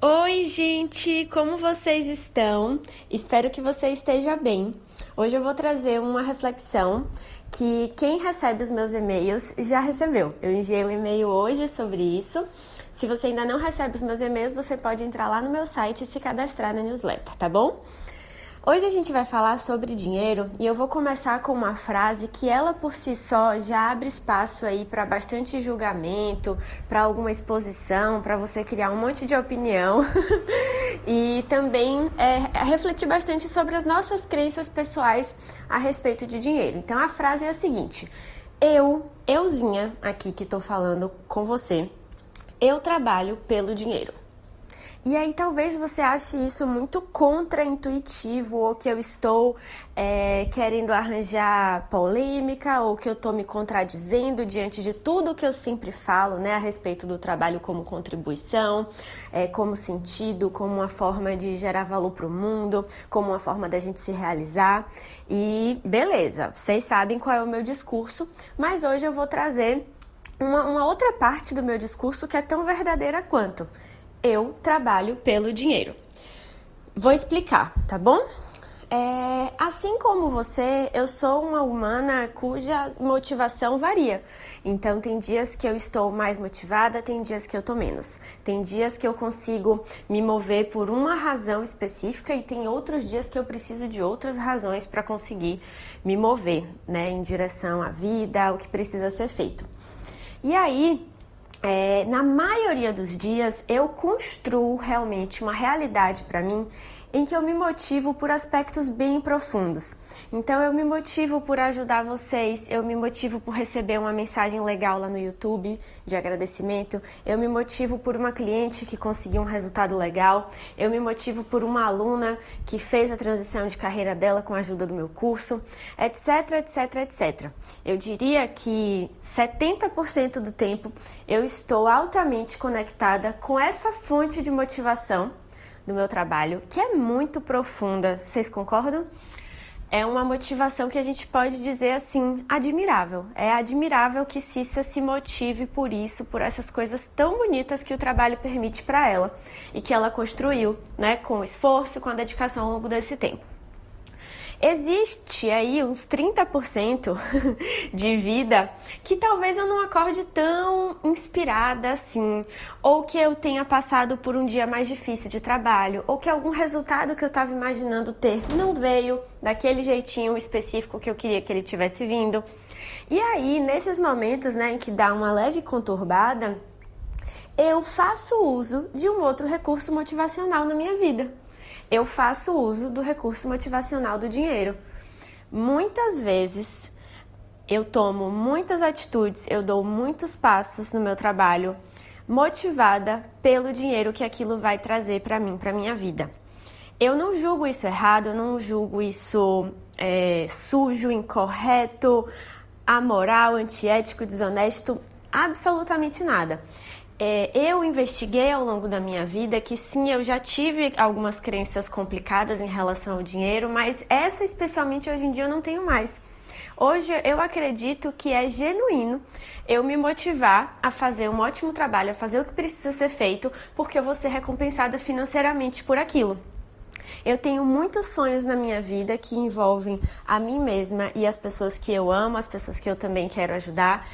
Oi, gente, como vocês estão? Espero que você esteja bem. Hoje eu vou trazer uma reflexão que quem recebe os meus e-mails já recebeu. Eu enviei um e-mail hoje sobre isso. Se você ainda não recebe os meus e-mails, você pode entrar lá no meu site e se cadastrar na newsletter, tá bom? Hoje a gente vai falar sobre dinheiro e eu vou começar com uma frase que ela por si só já abre espaço aí para bastante julgamento, para alguma exposição, para você criar um monte de opinião e também é, refletir bastante sobre as nossas crenças pessoais a respeito de dinheiro. Então a frase é a seguinte: eu, euzinha aqui que estou falando com você, eu trabalho pelo dinheiro. E aí talvez você ache isso muito contraintuitivo, ou que eu estou é, querendo arranjar polêmica, ou que eu estou me contradizendo diante de tudo que eu sempre falo né, a respeito do trabalho como contribuição, é, como sentido, como uma forma de gerar valor para o mundo, como uma forma da gente se realizar. E beleza, vocês sabem qual é o meu discurso, mas hoje eu vou trazer uma, uma outra parte do meu discurso que é tão verdadeira quanto eu trabalho pelo dinheiro. Vou explicar, tá bom? É, assim como você, eu sou uma humana cuja motivação varia. Então, tem dias que eu estou mais motivada, tem dias que eu estou menos. Tem dias que eu consigo me mover por uma razão específica e tem outros dias que eu preciso de outras razões para conseguir me mover, né, em direção à vida, ao que precisa ser feito. E aí, é, na maioria dos dias eu construo realmente uma realidade para mim em que eu me motivo por aspectos bem profundos. Então eu me motivo por ajudar vocês, eu me motivo por receber uma mensagem legal lá no YouTube de agradecimento, eu me motivo por uma cliente que conseguiu um resultado legal, eu me motivo por uma aluna que fez a transição de carreira dela com a ajuda do meu curso, etc, etc, etc. Eu diria que 70% do tempo eu estou altamente conectada com essa fonte de motivação do meu trabalho, que é muito profunda. Vocês concordam? É uma motivação que a gente pode dizer assim, admirável. É admirável que Cissa se motive por isso, por essas coisas tão bonitas que o trabalho permite para ela e que ela construiu, né, com esforço, com a dedicação ao longo desse tempo. Existe aí uns 30% de vida que talvez eu não acorde tão inspirada assim, ou que eu tenha passado por um dia mais difícil de trabalho, ou que algum resultado que eu estava imaginando ter não veio daquele jeitinho específico que eu queria que ele tivesse vindo. E aí, nesses momentos, né, em que dá uma leve conturbada, eu faço uso de um outro recurso motivacional na minha vida eu faço uso do recurso motivacional do dinheiro. Muitas vezes eu tomo muitas atitudes, eu dou muitos passos no meu trabalho motivada pelo dinheiro que aquilo vai trazer para mim, para minha vida. Eu não julgo isso errado, eu não julgo isso é, sujo, incorreto, amoral, antiético, desonesto, absolutamente nada. É, eu investiguei ao longo da minha vida que sim, eu já tive algumas crenças complicadas em relação ao dinheiro, mas essa especialmente hoje em dia eu não tenho mais. Hoje eu acredito que é genuíno eu me motivar a fazer um ótimo trabalho, a fazer o que precisa ser feito, porque eu vou ser recompensada financeiramente por aquilo. Eu tenho muitos sonhos na minha vida que envolvem a mim mesma e as pessoas que eu amo, as pessoas que eu também quero ajudar.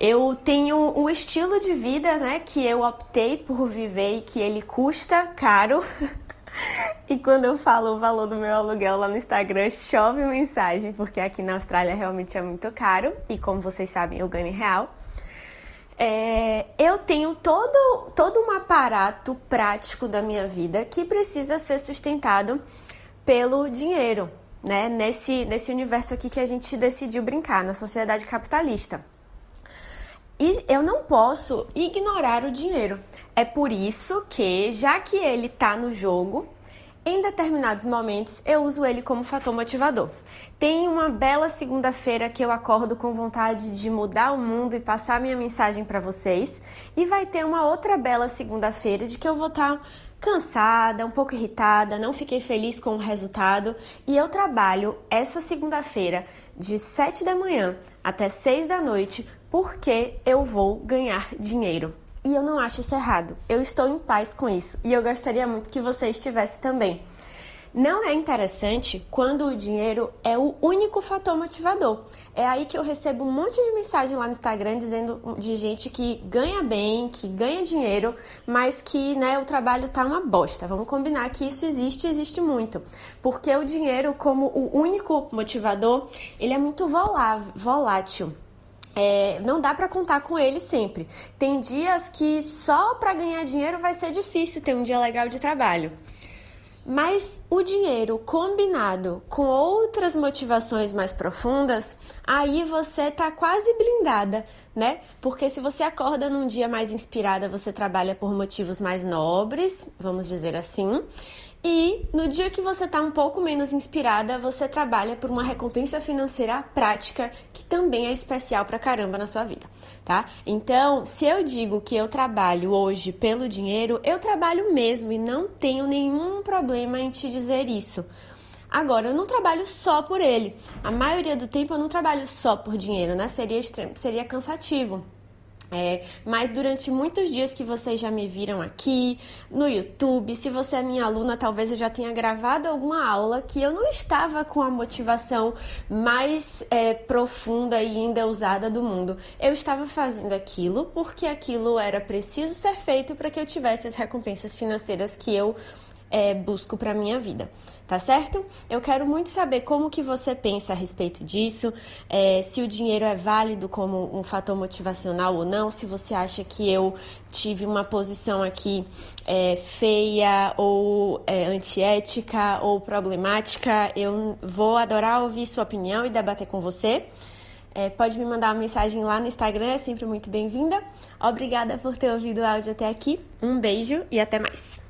Eu tenho um estilo de vida, né, que eu optei por viver e que ele custa caro. e quando eu falo o valor do meu aluguel lá no Instagram, chove mensagem, porque aqui na Austrália realmente é muito caro e como vocês sabem, eu ganho em real. É, eu tenho todo, todo um aparato prático da minha vida que precisa ser sustentado pelo dinheiro, né? Nesse, nesse universo aqui que a gente decidiu brincar, na sociedade capitalista. E eu não posso ignorar o dinheiro. É por isso que, já que ele está no jogo, em determinados momentos eu uso ele como fator motivador. Tem uma bela segunda-feira que eu acordo com vontade de mudar o mundo e passar minha mensagem para vocês, e vai ter uma outra bela segunda-feira de que eu vou estar tá cansada, um pouco irritada, não fiquei feliz com o resultado, e eu trabalho essa segunda-feira de 7 da manhã até 6 da noite porque eu vou ganhar dinheiro. E eu não acho isso errado. Eu estou em paz com isso e eu gostaria muito que você estivesse também. Não é interessante quando o dinheiro é o único fator motivador. É aí que eu recebo um monte de mensagem lá no Instagram dizendo de gente que ganha bem, que ganha dinheiro, mas que né, o trabalho tá uma bosta. Vamos combinar que isso existe, existe muito. Porque o dinheiro, como o único motivador, ele é muito volátil. É, não dá para contar com ele sempre. Tem dias que só para ganhar dinheiro vai ser difícil ter um dia legal de trabalho. Mas o dinheiro combinado com outras motivações mais profundas, aí você tá quase blindada, né? Porque se você acorda num dia mais inspirada, você trabalha por motivos mais nobres, vamos dizer assim. E no dia que você está um pouco menos inspirada, você trabalha por uma recompensa financeira prática que também é especial pra caramba na sua vida, tá? Então, se eu digo que eu trabalho hoje pelo dinheiro, eu trabalho mesmo e não tenho nenhum problema em te dizer isso. Agora, eu não trabalho só por ele. A maioria do tempo eu não trabalho só por dinheiro, né? Seria, seria cansativo. É, mas durante muitos dias que vocês já me viram aqui no YouTube, se você é minha aluna, talvez eu já tenha gravado alguma aula que eu não estava com a motivação mais é, profunda e ainda usada do mundo. Eu estava fazendo aquilo porque aquilo era preciso ser feito para que eu tivesse as recompensas financeiras que eu é, busco para minha vida, tá certo? Eu quero muito saber como que você pensa a respeito disso, é, se o dinheiro é válido como um fator motivacional ou não, se você acha que eu tive uma posição aqui é, feia ou é, antiética ou problemática, eu vou adorar ouvir sua opinião e debater com você. É, pode me mandar uma mensagem lá no Instagram, é sempre muito bem-vinda. Obrigada por ter ouvido o áudio até aqui. Um beijo e até mais.